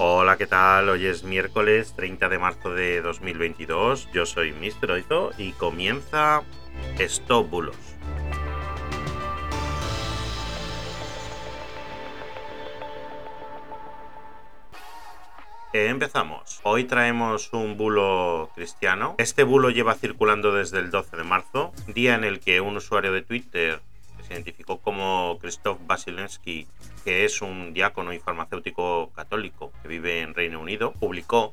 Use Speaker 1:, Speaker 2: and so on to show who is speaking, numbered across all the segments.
Speaker 1: Hola, ¿qué tal? Hoy es miércoles 30 de marzo de 2022. Yo soy Mr. Oizo y comienza Stop Bulos. Empezamos. Hoy traemos un bulo cristiano. Este bulo lleva circulando desde el 12 de marzo, día en el que un usuario de Twitter se identificó como Krzysztof Basilensky, que es un diácono y farmacéutico católico que vive en Reino Unido, publicó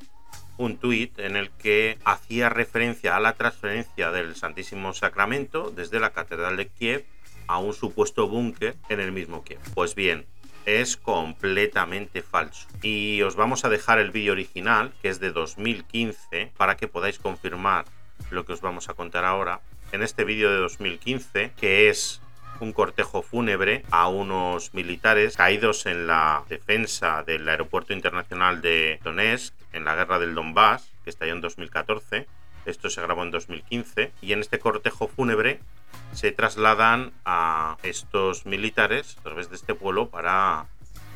Speaker 1: un tuit en el que hacía referencia a la transferencia del Santísimo Sacramento desde la Catedral de Kiev a un supuesto búnker en el mismo Kiev. Pues bien, es completamente falso. Y os vamos a dejar el vídeo original, que es de 2015, para que podáis confirmar lo que os vamos a contar ahora. En este vídeo de 2015, que es un cortejo fúnebre a unos militares caídos en la defensa del aeropuerto internacional de Donetsk en la guerra del Donbass, que estalló en 2014. Esto se grabó en 2015 y en este cortejo fúnebre se trasladan a estos militares a través de este pueblo para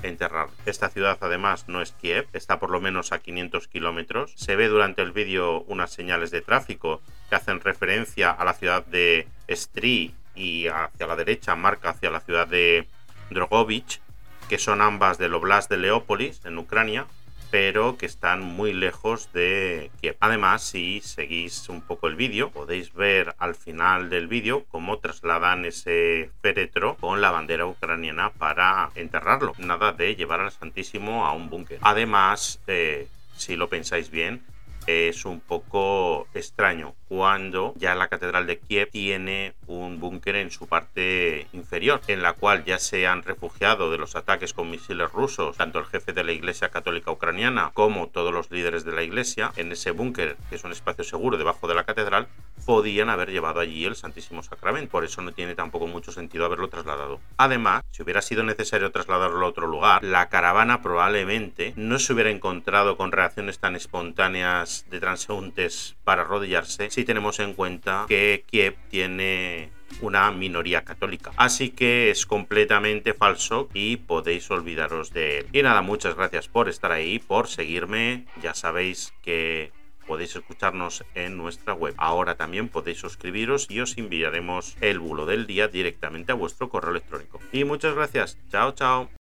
Speaker 1: enterrar. Esta ciudad además no es Kiev, está por lo menos a 500 kilómetros. Se ve durante el vídeo unas señales de tráfico que hacen referencia a la ciudad de Stri y hacia la derecha marca hacia la ciudad de Drogovich, que son ambas del Oblast de Leópolis, en Ucrania, pero que están muy lejos de Kiev. Además, si seguís un poco el vídeo, podéis ver al final del vídeo cómo trasladan ese féretro con la bandera ucraniana para enterrarlo. Nada de llevar al Santísimo a un búnker. Además, eh, si lo pensáis bien, es un poco extraño cuando ya la Catedral de Kiev tiene un búnker en su parte inferior, en la cual ya se han refugiado de los ataques con misiles rusos, tanto el jefe de la Iglesia Católica Ucraniana como todos los líderes de la Iglesia. En ese búnker, que es un espacio seguro debajo de la catedral, podían haber llevado allí el Santísimo Sacramento. Por eso no tiene tampoco mucho sentido haberlo trasladado. Además, si hubiera sido necesario trasladarlo a otro lugar, la caravana probablemente no se hubiera encontrado con reacciones tan espontáneas de transeúntes para arrodillarse si tenemos en cuenta que Kiev tiene una minoría católica. Así que es completamente falso y podéis olvidaros de él. Y nada, muchas gracias por estar ahí, por seguirme. Ya sabéis que podéis escucharnos en nuestra web. Ahora también podéis suscribiros y os enviaremos el bulo del día directamente a vuestro correo electrónico. Y muchas gracias. Chao, chao.